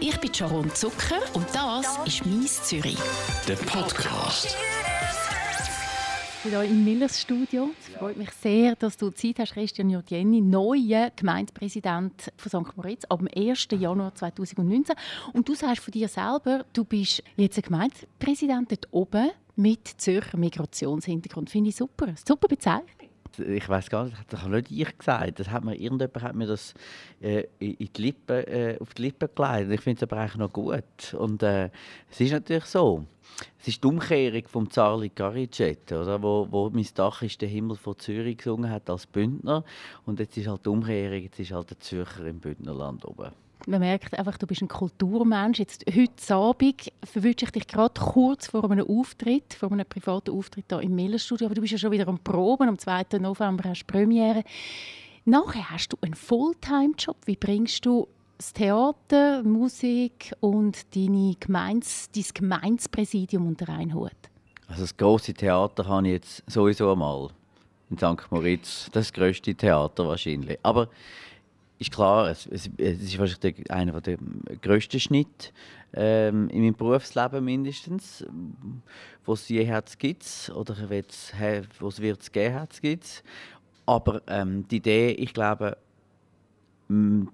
Ich bin Sharon Zucker und das ist «Mies Zürich». Der Podcast. Hier im Millers Studio. Es freut mich sehr, dass du Zeit hast, Christian Jordieni, neuer Gemeindepräsident von St. Moritz ab dem 1. Januar 2019. Und du sagst von dir selber, du bist jetzt ein Gemeindepräsident dort oben mit Zürcher Migrationshintergrund. Finde ich super. Super Bezeichnung ich weiß gar nicht, das habe nicht ich gesagt. Das hat mir, irgendjemand hat mir das äh, in die Lippen, äh, auf die Lippen gelegt. Ich finde es aber eigentlich noch gut. Und äh, es ist natürlich so. Es ist die Umkehrung vom Zarli Garicet, oder? Wo, wo «Mein Dach ist der Himmel von Zürich» gesungen hat als Bündner. Und jetzt ist halt die Umkehrung, jetzt ist halt der Zürcher im Bündnerland oben man merkt einfach, du bist ein Kulturmensch. Jetzt, heute Abend verwünsche ich dich gerade kurz vor einem Auftritt, vor einem privaten Auftritt hier im Millerstudio. Aber du bist ja schon wieder am Proben. Am 2. November hast du Premiere. Nachher hast du einen Fulltime-Job. Wie bringst du das Theater, Musik und deine Gemeins, dein Gemeinspräsidium unter einen Hut? Also das große Theater habe ich jetzt sowieso einmal in St. Moritz. Das, größte Theater wahrscheinlich. Aber ist klar, es, es, ist wahrscheinlich einer der grössten Schnitte ähm, in meinem Berufsleben mindestens, wo es je gibt oder wo es wird geben hat, gibt Aber ähm, die Idee, ich glaube, die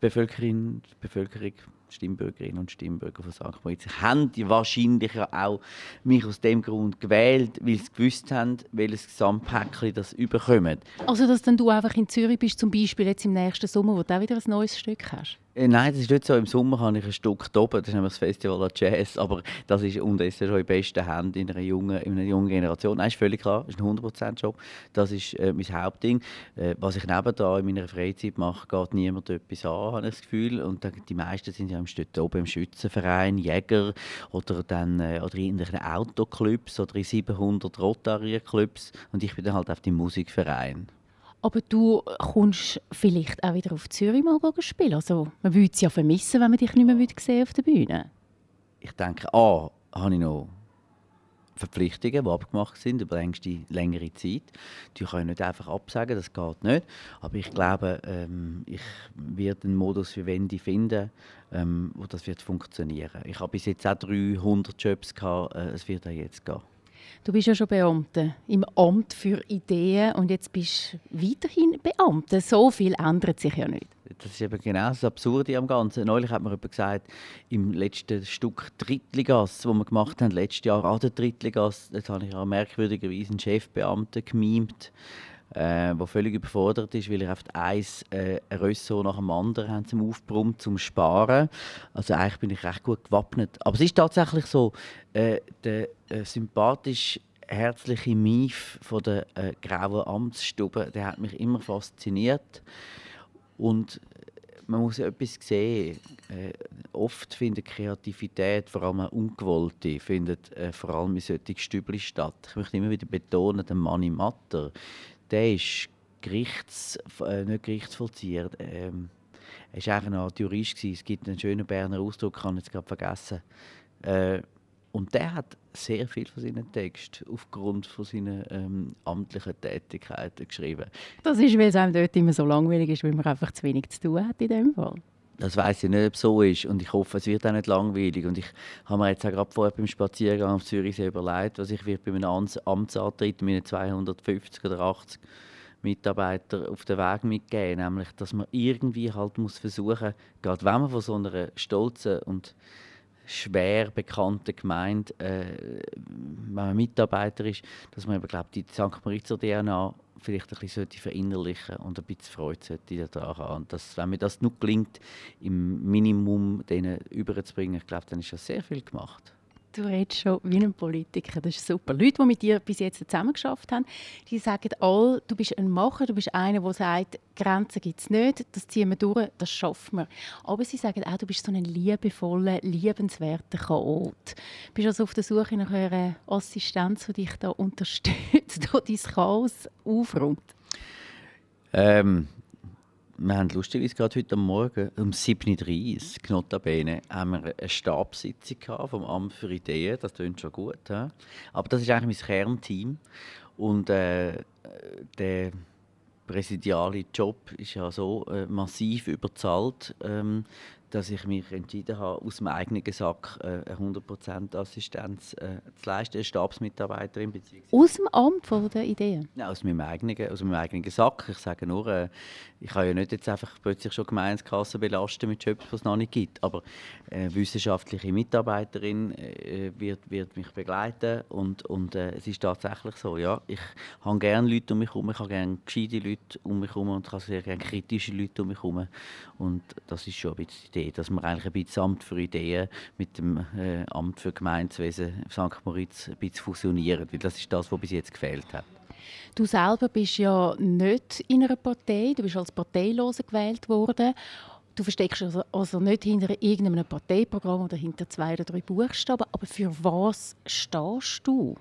Bevölkerung, die Bevölkerung Stimmbürgerinnen und Stimmbürger von St. Moritz haben die wahrscheinlich auch mich aus dem Grund gewählt, weil sie gewusst haben, welches Gesamtpäckchen das überkommt. Also, dass dann du einfach in Zürich bist, zum Beispiel jetzt im nächsten Sommer, wo du auch wieder ein neues Stück hast? Äh, nein, das ist nicht so. Im Sommer habe ich ein Stück oben, das ist nämlich das Festival der Jazz, aber das ist unterdessen schon in besten Händen in einer jungen, in einer jungen Generation. Nein, ist völlig klar, das ist ein 100%-Job. Das ist äh, mein Hauptding. Äh, was ich nebenan in meiner Freizeit mache, geht niemand etwas an, habe ich das Gefühl. Und die meisten sind ja im oben im Schützenverein, Jäger oder, dann, äh, oder in irgendwelchen Autoclubs oder in 700 Rotary-Clubs und ich bin dann halt auf dem Musikverein. Aber du kommst vielleicht auch wieder auf Zürich mal spielen. Also, man würde es ja vermissen, wenn man dich nicht mehr sehen auf der Bühne. Ich denke, A, habe ich noch Verpflichtungen, die abgemacht sind über längste, längere Zeit. Die können nicht einfach absagen, das geht nicht. Aber ich glaube, ähm, ich werde einen Modus für Wendy finden, ähm, wo das wird funktionieren. Ich habe bis jetzt auch 300 Jobs gehabt, äh, es wird auch jetzt gehen. Du bist ja schon Beamte im Amt für Ideen und jetzt bist du weiterhin Beamte. So viel ändert sich ja nicht. Das ist eben genau das Absurde am Ganzen. Neulich hat mir jemand gesagt, im letzten Stück Drittligas, das wir gemacht haben, letztes Jahr an der Drittligas, da habe ich auch merkwürdigerweise einen Chefbeamten gemimt, äh, völlig überfordert ist, weil er auf eins äh, ein Ressort nach dem anderen haben zum Aufbrummen, zum Sparen. Also eigentlich bin ich recht gut gewappnet. Aber es ist tatsächlich so, äh, der äh, sympathisch herzliche Mief von der äh, grauen Amtsstube, der hat mich immer fasziniert. Und man muss etwas sehen. Äh, oft findet Kreativität, vor allem ungewollte, findet äh, vor allem in solchen Stübli statt. Ich möchte immer wieder betonen, der Manni Matter, der ist Gerichts, äh, nicht Gerichtsvollzieher. Ähm, er war eigentlich ein Jurist. Gewesen. Es gibt einen schönen Berner Ausdruck, ich habe jetzt gerade vergessen. Äh, und der hat sehr viel von seinen Texten aufgrund von seiner ähm, amtlichen Tätigkeiten geschrieben. Das ist, weil es einem dort immer so langweilig ist, weil man einfach zu wenig zu tun hat in dem Fall. Das weiß ich nicht, ob es so ist. Und ich hoffe, es wird auch nicht langweilig. Und ich habe mir jetzt auch gerade vorher beim Spaziergang auf Zürichsee überlegt, was ich bei einem Amtsantritt mit 250 oder 80 Mitarbeitern auf den Weg mitgeben. Nämlich, dass man irgendwie halt muss versuchen, gerade wenn man von so einer stolzen und schwer bekannten Gemeinde, äh, wenn man Mitarbeiter ist, dass man eben, glaub, die St. Moritzer DNA vielleicht ein bisschen verinnerlichen und ein bisschen Freude daran haben. Dass, wenn mir das nur gelingt, im Minimum denen überzubringen, ich glaube, dann ist ja sehr viel gemacht. Du redest schon wie ein Politiker, das ist super. Leute, die mit dir bis jetzt zusammengeschafft haben, die sagen alle, du bist ein Macher, du bist einer, der sagt, Grenzen gibt es nicht, das ziehen wir durch, das schaffen wir. Aber sie sagen auch, du bist so ein liebevoller, liebenswerter Chaot. Du bist also auf der Suche nach einer Assistenz, die dich da unterstützt, die dein Chaos aufräumt. Ähm, wir haben lustigerweise gerade heute Morgen um 7.30 Uhr, notabene, haben wir eine Stabssitzung vom Amt für Ideen. Das klingt schon gut. He? Aber das ist eigentlich mein Kernteam. Und äh, der präsidiale Job ist ja so äh, massiv überzahlt, ähm, dass ich mich entschieden habe, aus meinem eigenen Sack äh, eine 100% Assistenz äh, zu leisten, eine Stabsmitarbeiterin. Aus dem Amt von der Idee? Ja, aus meinem eigenen, aus meinem eigenen Sack. Ich sage nur, äh, ich kann ja nicht jetzt einfach plötzlich schon Gemeinskassen belasten mit Jobs, die es noch nicht gibt. Aber eine wissenschaftliche Mitarbeiterin wird, wird mich begleiten und, und es ist tatsächlich so, ja, ich habe gerne Leute um mich herum, ich habe gerne gescheite Leute um mich herum und ich habe sehr gerne kritische Leute um mich herum und das ist schon ein bisschen die Idee, dass man eigentlich ein bisschen Amt für Ideen mit dem äh, Amt für Gemeinwesen St. Moritz ein bisschen fusionieren, weil das ist das, was bis jetzt gefehlt hat. Du selber bist ja nicht in einer Partei, du bist als Parteiloser gewählt worden. Du versteckst also, also nicht hinter irgendeinem Parteiprogramm oder hinter zwei oder drei Buchstaben. Aber für was stehst du?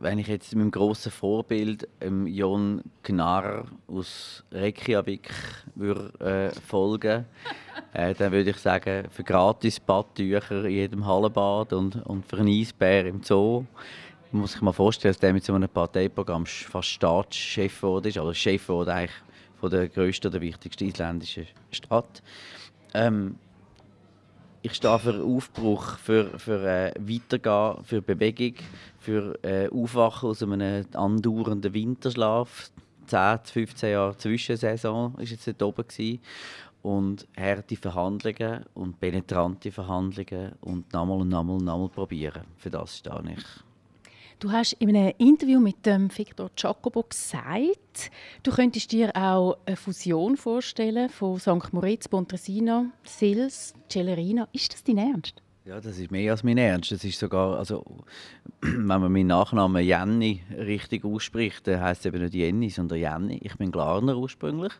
Wenn ich jetzt meinem grossen Vorbild, ähm, Jon Gnarr aus Reykjavik, würde, äh, folgen äh, dann würde ich sagen, für gratis Badtücher in jedem Hallenbad und, und für einen Eisbär im Zoo man muss sich mal vorstellen, dass der mit so einem Parteiprogramm fast Staatschef wurde, oder Chef wurde eigentlich von der grössten oder wichtigsten isländischen Stadt. Ähm, ich stehe für Aufbruch, für, für äh, Weitergehen, für Bewegung, für äh, Aufwachen aus einem andauernden Winterschlaf. 10, 15 Jahre Zwischensaison war jetzt dort oben. Gewesen. Und harte Verhandlungen und penetrante Verhandlungen und nochmal und nochmal und nochmal probieren. Für das stehe ich. Du hast in einem Interview mit dem Victor Jacobo gesagt, du könntest dir auch eine Fusion vorstellen von St. Moritz, Pontresina, Sils, Celerina. Ist das dein Ernst? Ja, das ist mehr als mein Ernst. Das ist sogar, also, wenn man meinen Nachnamen Jenny richtig ausspricht, dann heisst es eben nicht Jenny, sondern Jenny. Ich bin Glarner ursprünglich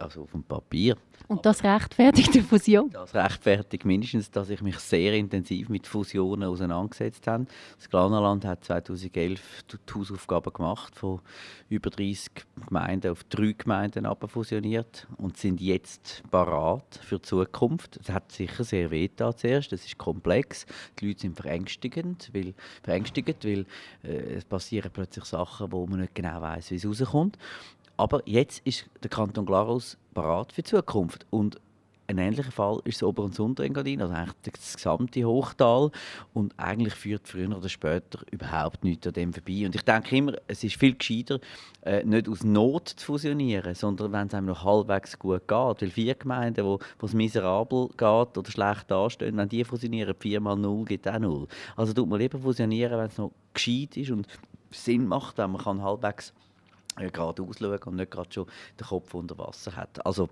also auf dem Papier. Und das rechtfertigt die Fusion? Das rechtfertigt mindestens, dass ich mich sehr intensiv mit Fusionen auseinandergesetzt habe. Das Glanerland hat 2011 die Hausaufgaben gemacht, von über 30 Gemeinden auf drei Gemeinden fusioniert und sind jetzt parat für die Zukunft. Es hat sicher sehr weh zuerst, es ist komplex, die Leute sind verängstigend, weil, verängstigt, weil äh, es passieren plötzlich Sachen, wo man nicht genau weiß, wie es rauskommt. Aber jetzt ist der Kanton Glarus parat für die Zukunft. Und ein ähnlicher Fall ist das Ober- und Unterengadin, also eigentlich das gesamte Hochtal. Und eigentlich führt früher oder später überhaupt nichts an dem vorbei. Und ich denke immer, es ist viel gescheiter, äh, nicht aus Not zu fusionieren, sondern wenn es einem noch halbwegs gut geht. Weil vier Gemeinden, wo, es miserabel geht oder schlecht anstehen, wenn die fusionieren, vier mal null gibt auch null. Also tut man lieber fusionieren, wenn es noch gescheit ist und Sinn macht, wenn man kann halbwegs gerade ausschauen und nicht gerade schon den Kopf unter Wasser hat. Also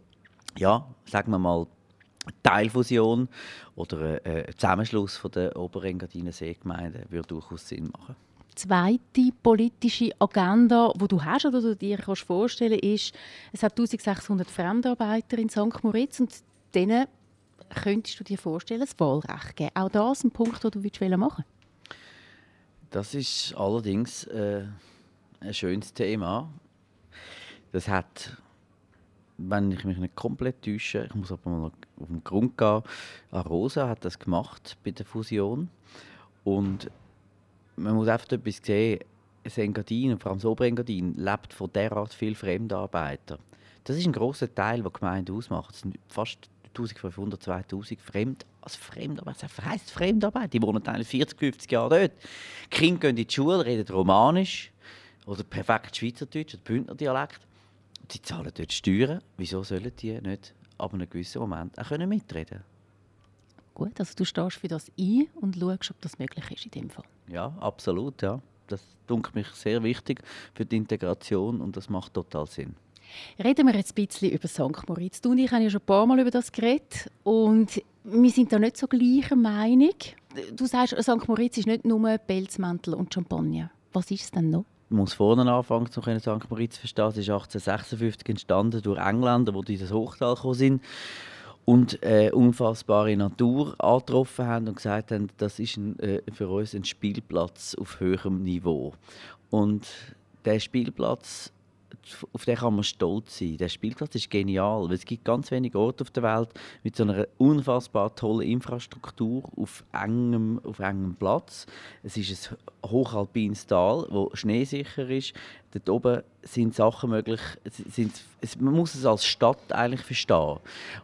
ja, sagen wir mal, Teilfusion oder ein Zusammenschluss von der Oberengadiner Seegemeinden würde durchaus Sinn machen. Zweite politische Agenda, die du hast oder du dir kannst vorstellen ist, es hat 1600 Fremdarbeiter in St. Moritz und denen könntest du dir vorstellen, das Wahlrecht geben. Auch das ein Punkt, den du machen willst? Das ist allerdings äh, ein schönes Thema. Das hat, wenn ich mich nicht komplett täusche, ich muss aber mal auf den Grund gehen, Arosa hat das gemacht bei der Fusion. Und man muss einfach etwas sehen, das Engadin, vor allem das Oberengadin, lebt von derart vielen Fremdarbeitern. Das ist ein großer Teil, der die Gemeinde ausmacht. Es sind fast 1500, 2000 Fremd, also Fremdarbeit. Was heisst Fremdarbeit? Die wohnen 40, 50 Jahre dort. Die Kinder gehen in die Schule, reden Romanisch oder perfekt Schweizerdeutsch oder Bündner Dialekt. Die zahlen dort Steuern. Wieso sollen die nicht ab einem gewissen Moment auch mitreden können? Gut, also du stehst für das ein und schaust, ob das möglich ist in dem Fall. Ja, absolut, ja. Das dunkelt mich sehr wichtig für die Integration und das macht total Sinn. Reden wir jetzt ein bisschen über St. Moritz. Du und ich haben ja schon ein paar Mal über das geredet und wir sind da nicht so gleicher Meinung. Du sagst, St. Moritz ist nicht nur Pelzmäntel und Champagner. Was ist es denn noch? Man muss vorne anfangen, um St. Moritz zu verstehen. Es ist 1856 entstanden durch Engländer, die in das Hochtal gekommen sind und äh, unfassbare Natur angetroffen haben und gesagt haben, das ist ein, äh, für uns ein Spielplatz auf höherem Niveau. Und der Spielplatz auf den kann man stolz sein. Der Spielplatz ist genial, weil es gibt ganz wenige Orte auf der Welt mit so einer unfassbar tollen Infrastruktur auf engem, auf engem Platz. Es ist ein hochalpines Tal, wo schneesicher ist. Dort oben sind Sachen möglich. Sind, man muss es als Stadt eigentlich verstehen.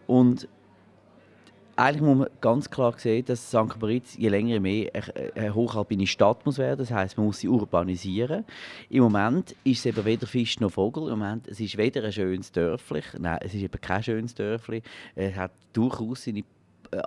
Und eigentlich muss man ganz klar sehen, dass St. Moritz je länger je mehr eine hochalpine Stadt muss werden. Das heißt, man muss sie urbanisieren. Im Moment ist es weder Fisch noch Vogel. Im Moment es ist weder ein schönes Dörfli, nein, es ist eben kein schönes Dörfli. Es hat durchaus seine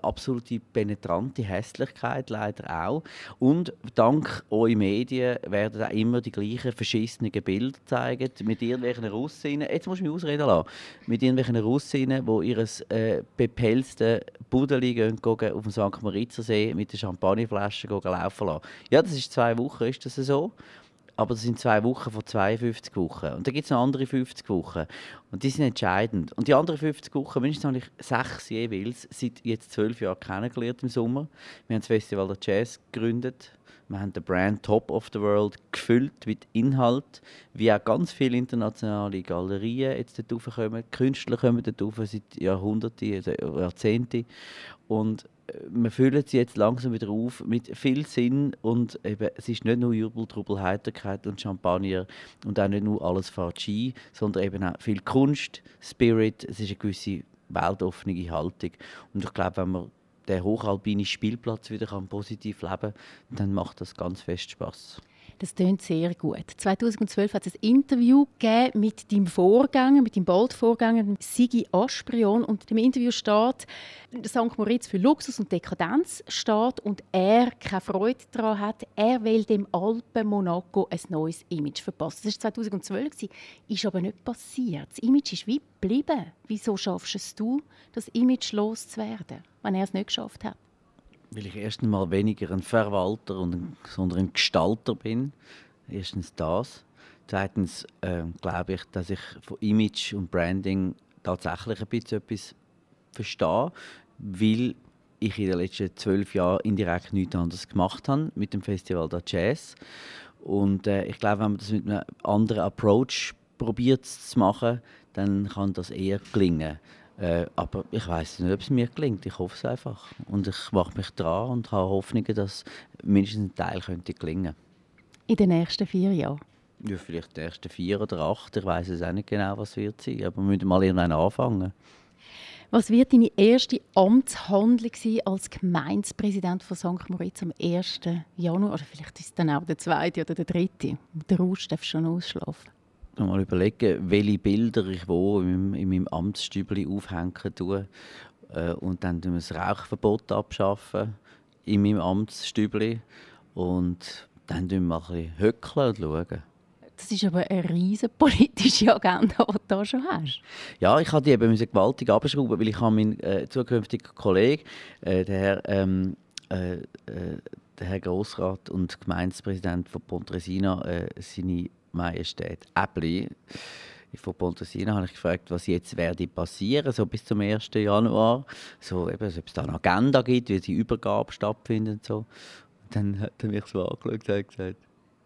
absolute penetrante Hässlichkeit leider auch. Und dank euren Medien werden auch immer die gleichen verschissenen Bilder zeigen mit irgendwelchen Russinnen. Jetzt muss ich mich ausreden lassen. Mit irgendwelchen Russinnen, die ihr äh, bepelzte Budeli gehen, gehen auf dem St. Moritzer See mit der Champagnerflasche laufen lassen. Ja, das ist zwei Wochen, ist das so aber das sind zwei Wochen von 52 Wochen. Und dann gibt es noch andere 50 Wochen. Und die sind entscheidend. Und die anderen 50 Wochen, mindestens habe ich sechs jeweils, seit jetzt zwölf Jahren kennengelernt im Sommer. Wir haben das Festival der Jazz gegründet. Wir haben den Brand Top of the World gefüllt mit Inhalt, wie auch ganz viele internationale Galerien jetzt dort kommen. Künstler kommen dort seit Jahrhunderten, also Jahrzehnten. Und wir füllen sie jetzt langsam wieder auf mit viel Sinn und eben, es ist nicht nur Jubel, Trubel, Heiterkeit und Champagner und auch nicht nur alles Ski, sondern eben auch viel Kunst, Spirit, es ist eine gewisse weltoffene Haltung und ich glaube, wenn man den hochalpinen Spielplatz wieder positiv leben kann, dann macht das ganz fest Spaß. Das klingt sehr gut. 2012 hat es ein Interview mit deinem Vorgänger, mit deinem Bold-Vorgänger, Sigi Asprion. Und im Interview steht, St. Moritz für Luxus und Dekadenz steht und er keine Freude daran hat. Er will dem Alpen Monaco ein neues Image verpassen. Das war 2012, ist aber nicht passiert. Das Image ist wie geblieben. Wieso schaffst es du, das Image loszuwerden, wenn er es nicht geschafft hat? Weil ich erstens mal weniger ein Verwalter, und sondern ein Gestalter bin. Erstens das. Zweitens äh, glaube ich, dass ich von Image und Branding tatsächlich ein bisschen etwas verstehe, weil ich in den letzten zwölf Jahren indirekt nichts anderes gemacht habe mit dem Festival der Jazz. Und äh, ich glaube, wenn man das mit einem anderen Approach probiert zu machen, dann kann das eher gelingen. Äh, aber ich weiß nicht, ob es mir gelingt. Ich hoffe es einfach. Und ich mache mich dran und habe Hoffnungen, dass mindestens ein Teil könnte gelingen In den nächsten vier Jahren? Ja, vielleicht die ersten vier oder acht. Ich weiß es auch nicht genau, was wird sein. Aber wir müssen mal irgendwann anfangen. Was wird deine erste Amtshandlung sein als Gemeindepräsident von St. Moritz am 1. Januar? Oder vielleicht ist es dann auch der zweite oder der dritte. Der Rausch darf schon ausschlafen mal überlegen, welche Bilder ich wo in meinem, in meinem Amtsstübli aufhängen tue. Äh, und dann wir das Rauchverbot abschaffen in meinem Amtsstübli. Und dann schauen wir mal ein bisschen höckeln und schauen. Das ist aber eine riesige politische Agenda, die du da schon hast. Ja, ich musste die eben gewaltig abschrauben, weil ich habe meinen äh, zukünftigen Kollegen, äh, der Herr, ähm, äh, äh der Herr Grossrat und Gemeindepräsident von Pontresina, äh, seine Majestät Äppli von Pontresina habe ich gefragt, was jetzt werde passieren, so bis zum 1. Januar, so eben, ob es da eine Agenda gibt, wie die Übergabe stattfindet und so. Und dann hat er mich so angeschaut und gesagt,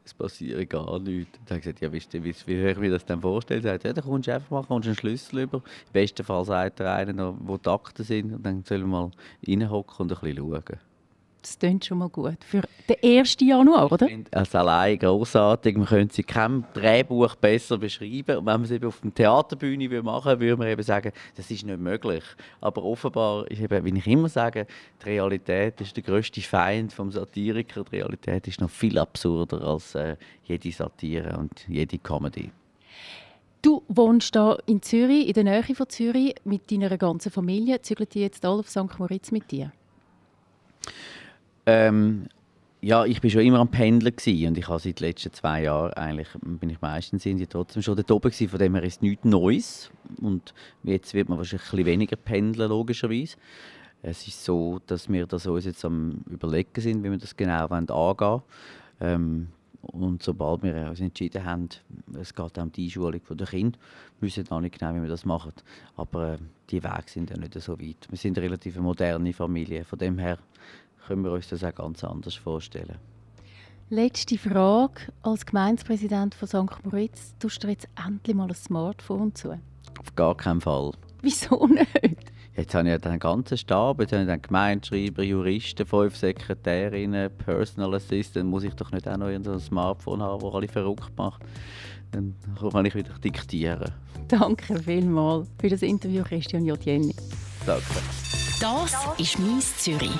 es passiert gar nichts. Dann habe ich gesagt, ja, wie, wie, wie höre ich mir das denn vorstellen? Er sagt, ja, dann kommst du einfach mal, kommst einen Schlüssel über. Im besten Fall sagt er einen, wo die Akten sind und dann sollen wir mal reinhocken und ein bisschen schauen. Das klingt schon mal gut. Für den 1. Januar, oder? Als allein großartig. Man könnte sie kein Drehbuch besser beschreiben. Und wenn man es eben auf der Theaterbühne machen würde, würde man eben sagen, das ist nicht möglich. Aber offenbar ist eben, wie ich immer sage, die Realität ist der größte Feind vom Satiriker. Die Realität ist noch viel absurder als äh, jede Satire und jede Comedy. Du wohnst hier in Zürich, in der Nähe von Zürich, mit deiner ganzen Familie. Zügeln die jetzt alle auf St. Moritz mit dir? Ähm, ja, ich bin schon immer am Pendeln und ich habe seit den letzten zwei Jahren eigentlich, bin ich meistens sind trotzdem schon dort oben gewesen, von dem her ist nichts Neues und jetzt wird man wahrscheinlich ein bisschen weniger pendeln, logischerweise. Es ist so, dass wir das uns jetzt am überlegen sind, wie wir das genau angehen wollen. Ähm, und sobald wir uns entschieden haben, es geht um die Einschulung der Kinder, wissen wir noch nicht genau, wie wir das machen. Aber äh, die Wege sind ja nicht so weit. Wir sind eine relativ moderne Familie, von dem her können wir uns das auch ganz anders vorstellen. Letzte Frage. Als Gemeindepräsident von St. Moritz, tust du jetzt endlich mal ein Smartphone zu? Auf gar keinen Fall. Wieso nicht? Jetzt habe ich ja den ganzen Stab, jetzt habe ich den Gemeindeschreiber, Juristen, fünf Sekretärinnen, Personal Assistant. Muss ich doch nicht auch noch ein Smartphone haben, das alle verrückt macht. Dann kann ich wieder diktieren. Danke vielmals für das Interview, Christian J. Jenny. Danke. Das ist «Mies Zürich».